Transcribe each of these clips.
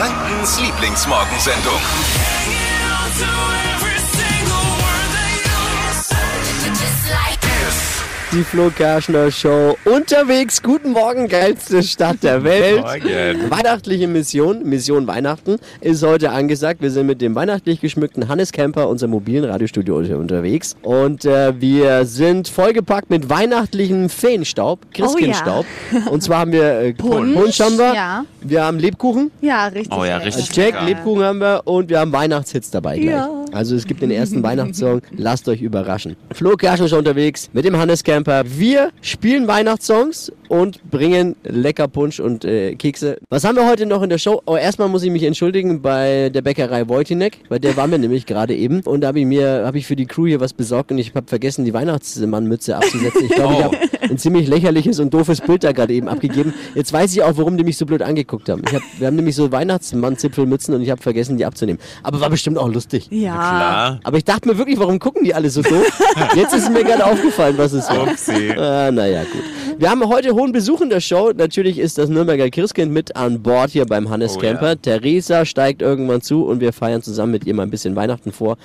Frankens Lieblingsmorgensendung. Die Flo Kerschner Show unterwegs. Guten Morgen, geilste Stadt der Welt. Morgen. Weihnachtliche Mission, Mission Weihnachten, ist heute angesagt. Wir sind mit dem weihnachtlich geschmückten Hannes Camper, unserem mobilen Radiostudio unterwegs. Und äh, wir sind vollgepackt mit weihnachtlichem Feenstaub, Christkindstaub. Und zwar haben wir äh, Punsch, Punsch haben wir. ja. Wir haben Lebkuchen. Ja, richtig. Oh ja, richtig Jack. Lebkuchen haben wir und wir haben Weihnachtshits dabei gleich. Ja. Also es gibt den ersten Weihnachtssong, lasst euch überraschen. Flo Kerschner ist unterwegs mit dem Hannes Camper. Wir spielen Weihnachtssongs und bringen lecker Punsch und äh, Kekse. Was haben wir heute noch in der Show? Oh, erstmal muss ich mich entschuldigen bei der Bäckerei Wojtinek, bei der waren wir nämlich gerade eben und da habe ich mir habe ich für die Crew hier was besorgt und ich habe vergessen die Weihnachtsmannmütze abzusetzen. Ich glaube, ich habe ein ziemlich lächerliches und doofes Bild da gerade eben abgegeben. Jetzt weiß ich auch, warum die mich so blöd angeguckt haben. Hab, wir haben nämlich so Weihnachtsmann-Zipfelmützen und ich habe vergessen, die abzunehmen. Aber war bestimmt auch lustig. Ja. Klar. Aber ich dachte mir wirklich, warum gucken die alle so doof? Jetzt ist mir gerade aufgefallen, was es war. Upsi. Ah, naja, gut. Wir haben heute hohen Besuch in der Show. Natürlich ist das Nürnberger Christkind mit an Bord hier beim Hannes Oh, Camper. ja. Theresa steigt irgendwann zu und wir feiern zusammen mit ihr mal ein bisschen Weihnachten vor.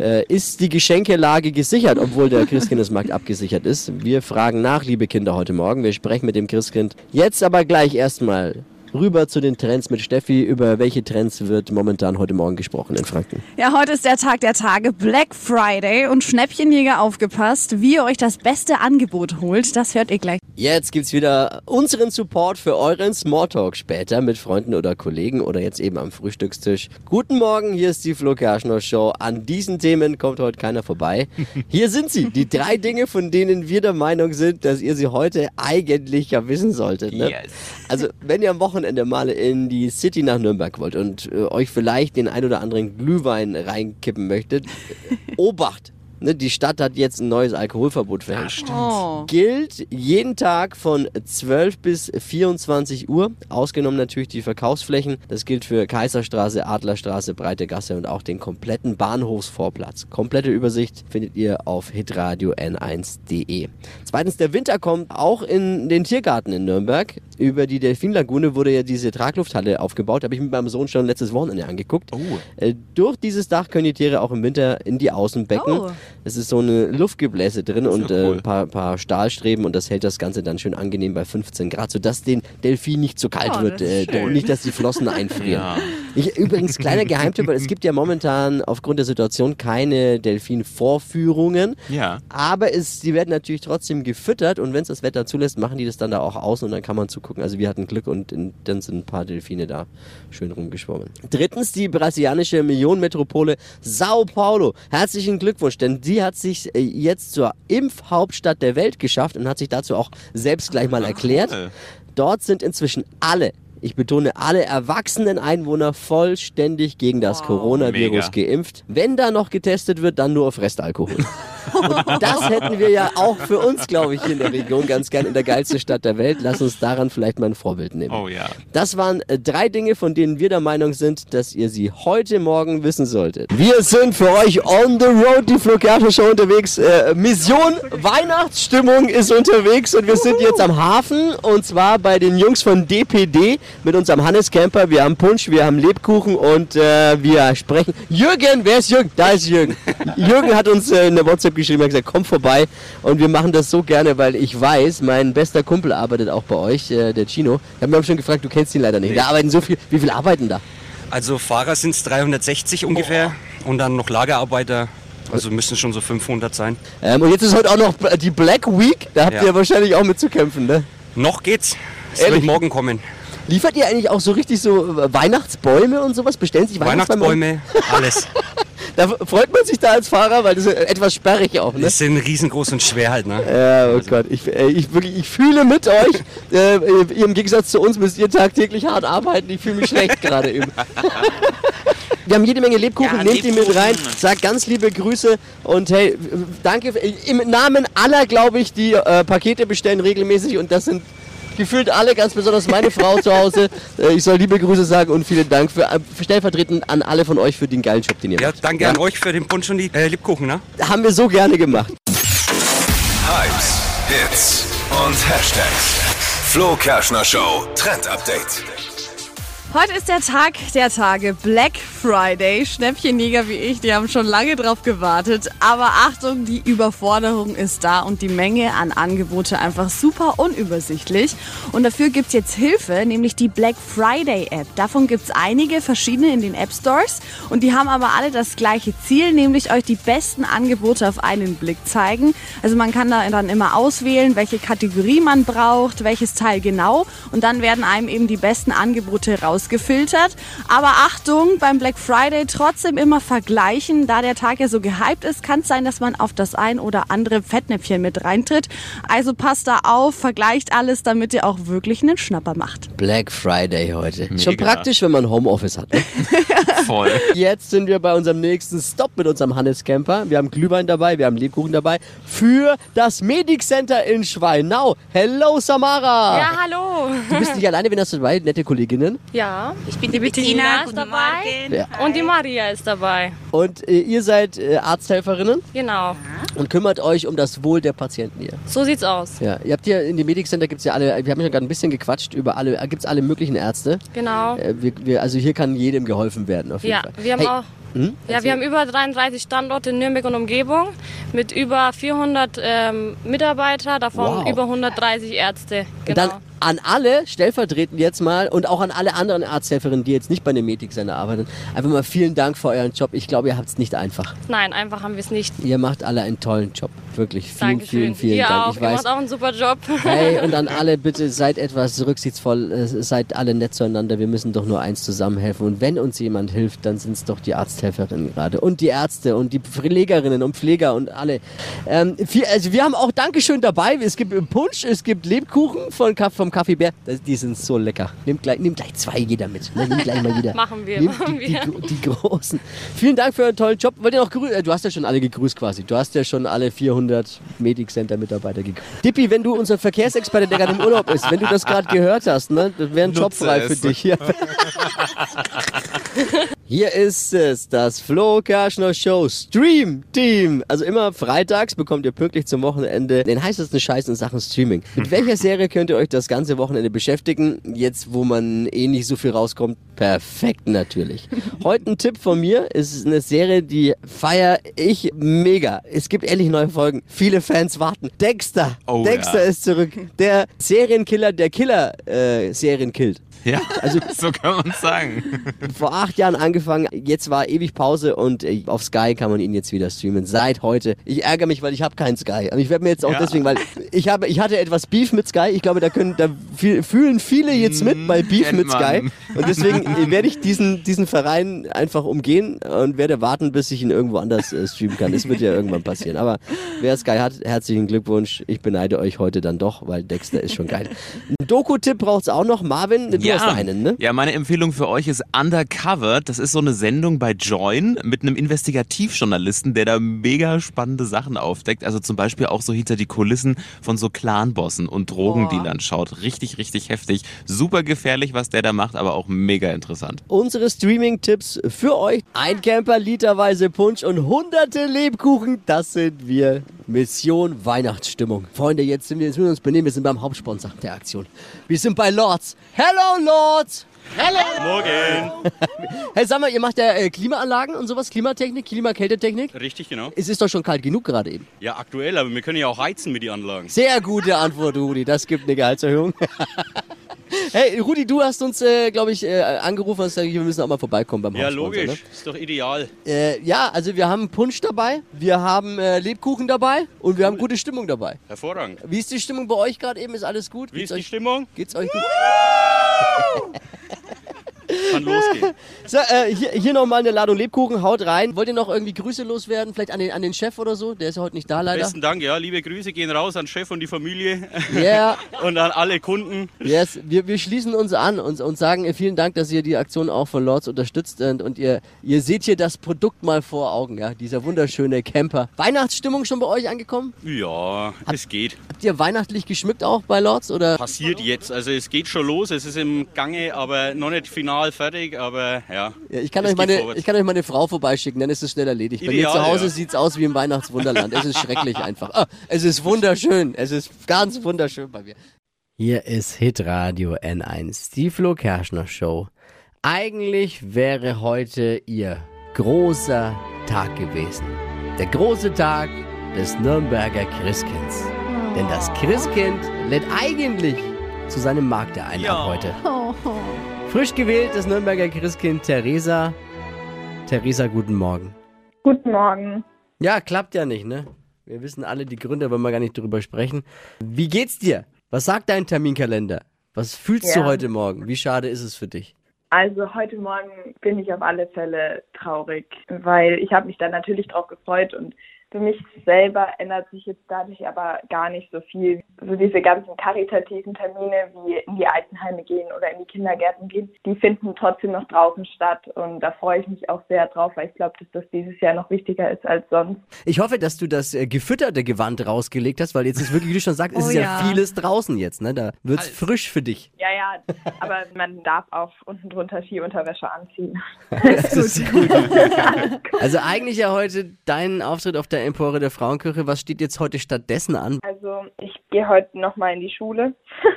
Äh, ist die Geschenkelage gesichert, obwohl der Christkindesmarkt abgesichert ist? Wir fragen nach, liebe Kinder, heute Morgen. Wir sprechen mit dem Christkind. Jetzt aber gleich erstmal rüber zu den Trends mit Steffi. Über welche Trends wird momentan heute Morgen gesprochen in Franken? Ja, heute ist der Tag der Tage, Black Friday und Schnäppchenjäger aufgepasst. Wie ihr euch das beste Angebot holt, das hört ihr gleich. Jetzt gibt's wieder unseren Support für euren Smalltalk später mit Freunden oder Kollegen oder jetzt eben am Frühstückstisch. Guten Morgen, hier ist die Flo Kerschner Show. An diesen Themen kommt heute keiner vorbei. Hier sind sie, die drei Dinge, von denen wir der Meinung sind, dass ihr sie heute eigentlich ja wissen solltet. Ne? Yes. Also, wenn ihr am Wochenende mal in die City nach Nürnberg wollt und äh, euch vielleicht den ein oder anderen Glühwein reinkippen möchtet, Obacht! Ne, die Stadt hat jetzt ein neues Alkoholverbot verhängt Oh. gilt jeden Tag von 12 bis 24 Uhr. Ausgenommen natürlich die Verkaufsflächen. Das gilt für Kaiserstraße, Adlerstraße, Breite Gasse und auch den kompletten Bahnhofsvorplatz. Komplette Übersicht findet ihr auf hitradio n1.de. Zweitens, der Winter kommt auch in den Tiergarten in Nürnberg. Über die Delfinlagune wurde ja diese Traglufthalle aufgebaut. Habe ich mit meinem Sohn schon letztes Wochenende angeguckt. Oh. Äh, durch dieses Dach können die Tiere auch im Winter in die Außenbecken. Oh. Es ist so eine Luftgebläse drin und ja äh, cool. ein paar, paar Stahlstreben und das hält das Ganze dann schön angenehm bei 15 Grad, sodass den Delfin nicht zu kalt Oh, wird, äh, nicht, dass die Flossen einfrieren. Ja. Ich, übrigens, kleiner Geheimtipp, es gibt ja momentan aufgrund der Situation keine Delfin-Vorführungen. Ja. Aber es, die werden natürlich trotzdem gefüttert und wenn es das Wetter zulässt, machen die das dann da auch aus und dann kann man zugucken. Also wir hatten Glück und in, dann sind ein paar Delfine da schön rumgeschwommen. Drittens die brasilianische Millionenmetropole Sao Paulo. Herzlichen Glückwunsch, denn die hat sich äh, jetzt zur Impfhauptstadt der Welt geschafft und hat sich dazu auch selbst gleich mal erklärt. cool. Dort sind inzwischen alle ich betone, alle erwachsenen Einwohner vollständig gegen das Coronavirus Mega. geimpft. Wenn da noch getestet wird, dann nur auf Restalkohol. Und das hätten wir ja auch für uns, glaube ich, hier in der Region ganz gern in der geilsten Stadt der Welt. Lass uns daran vielleicht mal ein Vorbild nehmen. Oh ja. Das waren äh, drei Dinge, von denen wir der Meinung sind, dass ihr sie heute Morgen wissen solltet. Wir sind für euch on the road, die Flo Kerschner Show unterwegs. Äh, Mission Weihnachtsstimmung ist unterwegs und wir sind jetzt am Hafen und zwar bei den Jungs von DPD mit unserem Hannes Camper. Wir haben Punsch, wir haben Lebkuchen und äh, wir sprechen. Jürgen, wer ist Jürgen? Da ist Jürgen. Jürgen hat uns äh, in der WhatsApp geschrieben, hat gesagt, komm vorbei und wir machen das so gerne, weil ich weiß, mein bester Kumpel arbeitet auch bei euch, äh, der Chino. Ich habe mir schon gefragt, du kennst ihn leider nicht. Da arbeiten so viel. Wie viel arbeiten da? Also Fahrer sind es 360 ungefähr und dann noch Lagerarbeiter, also müssen schon so 500 sein. Ähm, und jetzt ist heute auch noch die Black Week. Da habt Ja. ihr wahrscheinlich auch mit zu kämpfen, ne? Noch geht's. Es Ehrlich? wird morgen kommen. Liefert ihr eigentlich auch so richtig so äh, Weihnachtsbäume und sowas? Bestellen sich Weihnachtsbäume? Weihnachtsbäume, alles. Da freut man sich da als Fahrer, weil das ist etwas sperrig auch, ne? Die sind riesengroß und schwer halt, ne? Ja, oh Gott, ich, äh, ich, wirklich, ich fühle mit euch. Äh, ihr, Im Gegensatz zu uns müsst ihr tagtäglich hart arbeiten. Ich fühle mich schlecht gerade eben. Wir haben jede Menge Lebkuchen, Ja, nehmt die mit rein, sagt ganz liebe Grüße und hey, danke im Namen aller, glaube ich, die äh, Pakete bestellen regelmäßig und das sind gefühlt alle, ganz besonders meine Frau zu Hause. Äh, ich soll liebe Grüße sagen und vielen Dank für, äh, stellvertretend an alle von euch für den geilen Job, den ihr Ja, macht. danke an euch für den Punsch und die äh, Lebkuchen, ne? Haben wir so gerne gemacht. Hypes, Hits und Hashtags. Flo Kerschner Show Trend Update. Heute ist der Tag der Tage, Black Friday. Schnäppchenjäger wie ich, die haben schon lange drauf gewartet. Aber Achtung, die Überforderung ist da und die Menge an Angebote einfach super unübersichtlich. Und dafür gibt's jetzt Hilfe, nämlich die Black Friday App. Davon gibt's einige verschiedene in den App Stores und die haben aber alle das gleiche Ziel, nämlich euch die besten Angebote auf einen Blick zeigen. Also man kann da dann immer auswählen, welche Kategorie man braucht, welches Teil genau und dann werden einem eben die besten Angebote rausgefiltert. Aber Achtung, beim Black Friday trotzdem immer vergleichen. Da der Tag ja so gehypt ist, kann es sein, dass man auf das ein oder andere Fettnäpfchen mit reintritt. Also passt da auf, vergleicht alles, damit ihr auch wirklich einen Schnapper macht. Black Friday heute. Schon praktisch, wenn man Homeoffice hat. Ne? Voll. Jetzt sind wir bei unserem nächsten Stop mit unserem Hannes Camper. Wir haben Glühwein dabei, wir haben Lebkuchen dabei für das Medic Center in Schweinau. Hello Samara! Ja, hallo. Du bist nicht alleine, wen hast du dabei? Nette Kolleginnen. Ja, ich bin die Bettina, ist dabei Ja. und die Maria ist dabei. Und äh, ihr seid äh, Arzthelferinnen Genau, und kümmert euch um das Wohl der Patienten hier. so sieht's aus. Ja, ihr habt hier in dem Medic Center gibt's ja alle, wir haben ja gerade ein bisschen gequatscht über alle, äh, gibt's alle möglichen Ärzte. Genau. Äh, wir, wir, also hier kann jedem geholfen werden auf jeden Ja, Fall. wir haben hey, auch. hm? Ja, wir haben über 33 Standorte in Nürnberg und Umgebung mit über 400 ähm, Mitarbeiter, davon Wow. über 130 Ärzte. Genau. An alle, stellvertretend jetzt mal und auch an alle anderen Arzthelferinnen, die jetzt nicht bei dem Medic Center arbeiten, einfach mal vielen Dank für euren Job. Ich glaube, ihr habt es nicht einfach. Nein, einfach haben wir es nicht. Ihr macht alle einen tollen Job. Wirklich. Vielen, Dankeschön. vielen, vielen Ihr Dank. auch. Ich Ihr weiß. macht auch einen super Job. Hey, und an alle bitte seid etwas rücksichtsvoll, äh, seid alle nett zueinander. Wir müssen doch nur eins zusammenhelfen. Und wenn uns jemand hilft, dann sind es doch die Arzthelferinnen gerade. Und die Ärzte und die Pflegerinnen und Pfleger und alle. Ähm, viel, also wir haben auch Dankeschön dabei. Es gibt Punsch, es gibt Lebkuchen von, vom Kaffeebär. Die sind so lecker. Nehmt gleich, nehmt gleich zwei jeder mit. Ne? Nehmt gleich mal jeder. Machen wir, Nehmt machen die, die, wir. gro- die großen. Vielen Dank für euren tollen Job. Wollt ihr noch grüßen? Du hast ja schon alle gegrüßt quasi. Du hast ja schon alle 400 Medic Center Mitarbeiter gegrüßt. Dippi, wenn du unser Verkehrsexperte, der gerade im Urlaub ist, wenn du das gerade gehört hast, ne, das wäre ein Job Nutze frei für dich. Hier. Hier ist es, das Flo Kerschner Show Stream Team. Also immer freitags bekommt ihr pünktlich zum Wochenende den heißesten Scheiß in Sachen Streaming. Mit welcher Serie könnt ihr euch das ganze Wochenende beschäftigen? Jetzt, wo man eh nicht so viel rauskommt, perfekt natürlich. Heute ein Tipp von mir, ist eine Serie, die feier ich mega. Es gibt endlich neue Folgen. Viele Fans warten. Dexter. Oh, Dexter ja. ist zurück. Der Serienkiller, der Killer äh, Serien killt. Ja, Also so kann man sagen. vor acht Jahren angefangen, jetzt war ewig Pause und äh, auf Sky kann man ihn jetzt wieder streamen. Seit heute. Ich ärgere mich, weil ich habe keinen Sky. Und ich werde mir jetzt auch Ja. deswegen, weil ich habe, ich hatte etwas Beef mit Sky. Ich glaube, da können, da fühlen viele jetzt mit bei Beef kennt mit Sky. man. Und deswegen äh, werde ich diesen, diesen Verein einfach umgehen und werde warten, bis ich ihn irgendwo anders äh, streamen kann. Das wird ja irgendwann passieren. Aber wer Sky hat, herzlichen Glückwunsch. Ich beneide euch heute dann doch, weil Dexter ist schon geil. Ein Doku-Tipp braucht's auch noch. Marvin, du hast einen, ne? Ja, meine Empfehlung für euch ist Undercover. Das ist so eine Sendung bei Join mit einem Investigativjournalisten, der da mega spannende Sachen aufdeckt. Also zum Beispiel auch so hinter die Kulissen von so Clanbossen und Drogendealern schaut. Richtig, richtig heftig. Super gefährlich, was der da macht, aber auch mega interessant. unsere Streaming-Tipps für euch. Ein Camper, literweise Punsch und hunderte Lebkuchen. Das sind wir. Mission Weihnachtsstimmung. Freunde, jetzt sind wir, jetzt müssen wir uns benehmen. Wir sind beim Hauptsponsor der Aktion. Wir sind bei Lords. Hello, Lords! Hello! Morgen. Hey, sag mal, ihr macht ja äh, Klimaanlagen und sowas, Klimatechnik, Klimakältetechnik. Richtig, genau. Es ist doch schon kalt genug gerade eben. Ja, aktuell, aber wir können ja auch heizen mit den Anlagen. Sehr gute Antwort, Rudi. Das gibt eine Gehaltserhöhung. hey, Rudi, du hast uns, äh, glaube ich, äh, angerufen und gesagt, wir müssen auch mal vorbeikommen beim Ja, logisch. Ne? Ist doch ideal. Äh, ja, also wir haben Punsch dabei, wir haben äh, Lebkuchen dabei und wir haben gute Stimmung dabei. Hervorragend. Wie ist die Stimmung bei euch gerade eben? Ist alles gut? Wie Geht's ist die euch, Stimmung? geht's euch gut? Kann losgehen. So, äh, hier, hier nochmal eine Ladung Lebkuchen, haut rein. Wollt ihr noch irgendwie Grüße loswerden? Vielleicht an den, an den Chef oder so? Der ist ja heute nicht da leider. Besten Dank, ja. Liebe Grüße gehen raus an Chef und die Familie Ja, und an alle Kunden. yes. wir, wir schließen uns an und, und sagen vielen Dank, dass ihr die Aktion auch von Lords unterstützt und, und ihr, ihr seht hier das Produkt mal vor Augen, ja, dieser wunderschöne Camper. Weihnachtsstimmung schon bei euch angekommen? Ja, es geht. Habt ihr weihnachtlich geschmückt auch bei Lords oder? Passiert jetzt. Also es geht schon los, es ist im Gange, aber noch nicht final fertig, aber ja. Ja, ich, kann es euch meine, vorwärts. ich kann euch meine Frau vorbeischicken, dann ist es schnell erledigt. Bei mir Ideal, zu Hause ja. sieht's aus wie im Weihnachtswunderland. Es ist schrecklich einfach. Ah, es ist wunderschön. Es ist ganz wunderschön bei mir. Hier ist Hitradio N1, die Flo Kerschner Show. Eigentlich wäre heute ihr großer Tag gewesen. Der große Tag des Nürnberger Christkinds. Denn das Christkind lädt eigentlich zu seinem Markt ein Ja. ab heute. Frisch gewählt das Nürnberger Christkind Theresa. Theresa, guten Morgen. Guten Morgen. Ja, klappt ja nicht, ne? Wir wissen alle die Gründe, wollen wir gar nicht drüber sprechen. Wie geht's dir? Was sagt dein Terminkalender? Was fühlst du Ja. heute Morgen? Wie schade ist es für dich? Also heute Morgen bin ich auf alle Fälle traurig, weil ich habe mich da natürlich drauf gefreut und für mich selber ändert sich jetzt dadurch aber gar nicht so viel. So diese ganzen karitativen Termine wie in die Altenheime gehen oder in die Kindergärten gehen, die finden trotzdem noch draußen statt und da freue ich mich auch sehr drauf, weil ich glaube, dass das dieses Jahr noch wichtiger ist als sonst. Ich hoffe, dass du das äh, gefütterte Gewand rausgelegt hast, weil jetzt ist wirklich, wie du schon sagst, es Oh ist ja. ja. vieles draußen jetzt, ne? Da wird's frisch für dich. Ja, ja, aber man darf auch unten drunter Skiunterwäsche anziehen. Das ist gut. Also eigentlich ja heute dein Auftritt auf der Empore der Frauenkirche. Was steht jetzt heute stattdessen an? Also ich gehe heute nochmal in die Schule.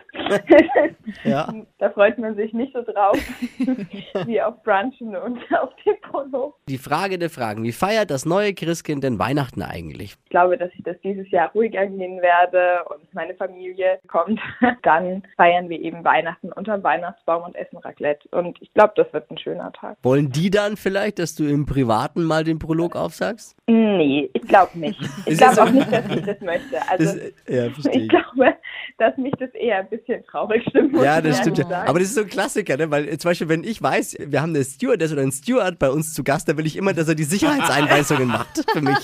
Ja. Da freut man sich nicht so drauf wie auf Brunchen und auf den Polo. Die Frage der Fragen. Wie feiert das neue Christkind denn Weihnachten eigentlich? Ich glaube, dass ich das dieses Jahr ruhig angehen werde und meine Familie kommt. Dann feiern wir eben Weihnachten unterm Weihnachtsbaum und essen Raclette. Und ich glaube, das wird ein schöner Tag. Wollen die dann vielleicht, dass du im Privaten mal den Prolog aufsagst? Nee, ich glaube nicht. Ich glaube auch nicht, dass ich das möchte. Also Das, ja, ich glaube, dass mich das eher ein bisschen traurig stimmt. Ja, das stimmt ja. Aber das ist so ein Klassiker, ne? Weil äh, zum Beispiel, wenn ich weiß, wir haben eine Stewardess oder einen Steward bei uns zu Gast, dann will ich immer, dass er die Sicherheitseinweisungen macht für mich.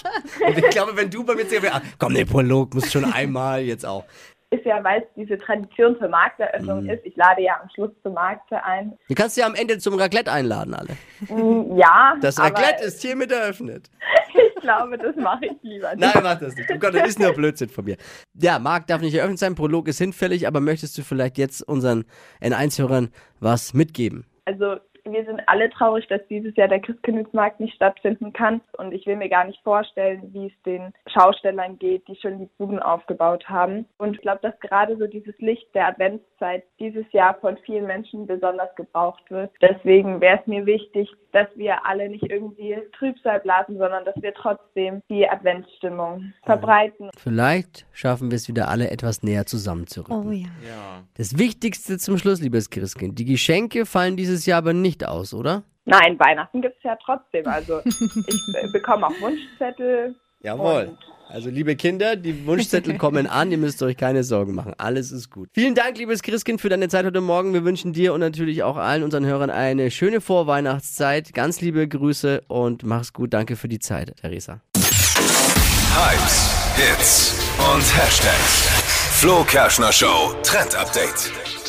Und ich glaube, wenn du bei mir sagst, ah, komm, der Prolog muss schon einmal jetzt auch. Ist ja, weil es diese Tradition zur Markteröffnung Mhm. ist. Ich lade ja am Schluss zum Markte ein. Du kannst ja am Ende zum Raclette einladen, alle. Mm, Ja, Das Raclette ist hiermit eröffnet. ich glaube, das mache ich lieber nicht. Nein, mach das nicht. Oh Gott, das ist nur Blödsinn von mir. Ja, Marc darf nicht eröffnet sein, Prolog ist hinfällig, aber möchtest du vielleicht jetzt unseren N1-Hörern was mitgeben? Also wir sind alle traurig, dass dieses Jahr der Christkindlesmarkt nicht stattfinden kann. Und ich will mir gar nicht vorstellen, wie es den Schaustellern geht, die schon die Buden aufgebaut haben. Und ich glaube, dass gerade so dieses Licht der Adventszeit dieses Jahr von vielen Menschen besonders gebraucht wird. Deswegen wäre es mir wichtig, dass wir alle nicht irgendwie Trübsal blasen, sondern dass wir trotzdem die Adventsstimmung verbreiten. Vielleicht schaffen wir es wieder alle etwas näher zusammenzurücken. Oh ja. Ja. Das Wichtigste zum Schluss, liebes Christkind. Die Geschenke fallen dieses Jahr aber nicht aus, oder? Nein, Weihnachten gibt es ja trotzdem. Also ich äh, bekomme auch Wunschzettel. Und Also, liebe Kinder, die Wunschzettel kommen an. Ihr müsst euch keine Sorgen machen. Alles ist gut. Vielen Dank, liebes Christkind, für deine Zeit heute Morgen. Wir wünschen dir und natürlich auch allen unseren Hörern eine schöne Vorweihnachtszeit. Ganz liebe Grüße und mach's gut. Danke für die Zeit, Theresa. Hypes, Hits und Hashtags. Flo Kerschner Show Trend Update.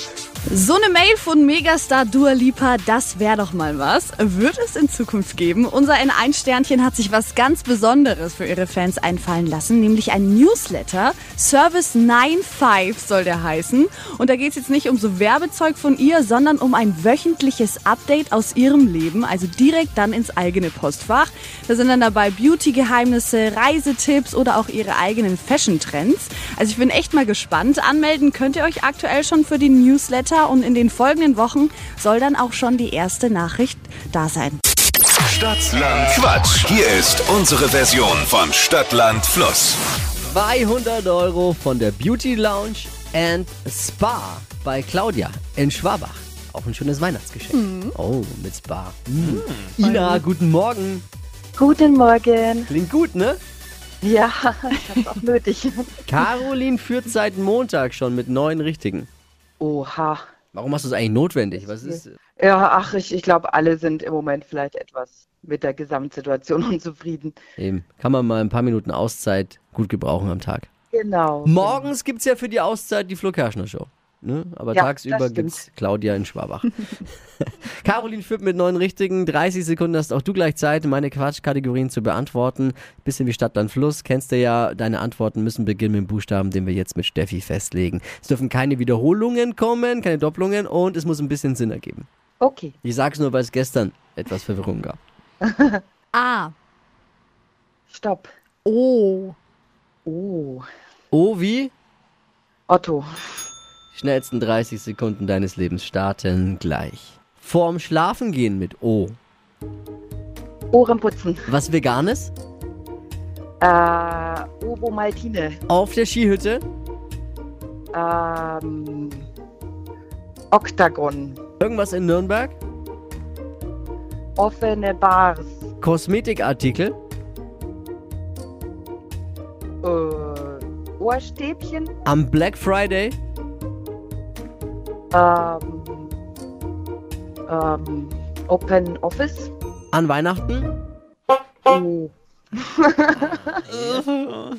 So eine Mail von Megastar Dua Lipa, das wäre doch mal was. Wird es in Zukunft geben? Unser N1-Sternchen hat sich was ganz Besonderes für ihre Fans einfallen lassen, nämlich ein Newsletter. Service 95 soll der heißen. Und da geht es jetzt nicht um so Werbezeug von ihr, sondern um ein wöchentliches Update aus ihrem Leben, also direkt dann ins eigene Postfach. Da sind dann dabei Beauty-Geheimnisse, Reisetipps oder auch ihre eigenen Fashion-Trends. Also ich bin echt mal gespannt. Anmelden könnt ihr euch aktuell schon für den Newsletter und in den folgenden Wochen soll dann auch schon die erste Nachricht da sein. Stadtland Quatsch. Hier ist unsere Version von Stadtland Fluss. 200 Euro von der Beauty Lounge and Spa bei Claudia in Schwabach. Auch ein schönes Weihnachtsgeschenk. Oh, mit Spa. Mm. Ina, guten Morgen. Guten Morgen. Klingt gut, ne? Ja, ich hab's auch nötig. Caroline führt seit Montag schon mit neun Richtigen. Oha. Warum hast du es eigentlich notwendig? Was ist. Ja, ach, ich, ich glaube, alle sind im Moment vielleicht etwas mit der Gesamtsituation unzufrieden. Eben, kann man mal ein paar Minuten Auszeit gut gebrauchen am Tag. Genau. Morgens gibt es ja für die Auszeit die Flo Kerschner Show. Ne? Aber Ja, tagsüber es Claudia in Schwabach. Caroline führt mit neun richtigen. 30 Sekunden hast auch du gleich Zeit, meine Quatschkategorien zu beantworten. Bisschen wie Stadt, Land, Fluss. Kennst du ja, deine Antworten müssen beginnen mit dem Buchstaben, den wir jetzt mit Steffi festlegen. Es dürfen keine Wiederholungen kommen, keine Doppelungen und es muss ein bisschen Sinn ergeben. Okay. Ich sag's nur, weil es gestern etwas Verwirrung gab. A. Stopp. O. Oh. Oh, wie? Otto. Schnellsten 30 Sekunden deines Lebens starten gleich. Vorm Schlafengehen mit O. Ohrenputzen. Was Veganes? Äh, Ovo Maltine. Auf der Skihütte? Ähm, Oktagon. Irgendwas in Nürnberg? Offene Bars. Kosmetikartikel? Äh, Ohrstäbchen. Am Black Friday? Ähm, ähm, Open Office. An Weihnachten? Oh. ich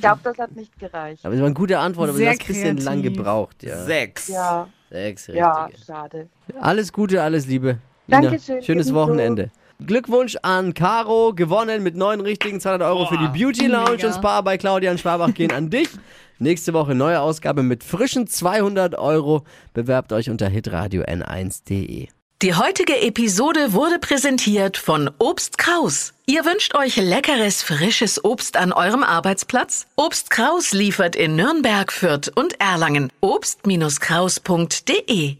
glaube, das hat nicht gereicht. Aber es war eine gute Antwort, aber Sehr du hast ein bisschen lang gebraucht. Ja. Sechs. Ja, Sechs, richtige. ja, schade. Alles Gute, alles Liebe. Nina, Dankeschön, Schönes ebenso. Wochenende. Glückwunsch an Caro, gewonnen mit neun richtigen 200 Euro für die Beauty Lounge Mega. und Spa bei Claudia in Schwabach gehen an dich. Nächste Woche neue Ausgabe mit frischen 200 Euro. Bewerbt euch unter hitradio n1.de. Die heutige Episode wurde präsentiert von Obst Kraus. Ihr wünscht euch leckeres, frisches Obst an eurem Arbeitsplatz? Obst Kraus liefert in Nürnberg, Fürth und Erlangen. Obst-Kraus.de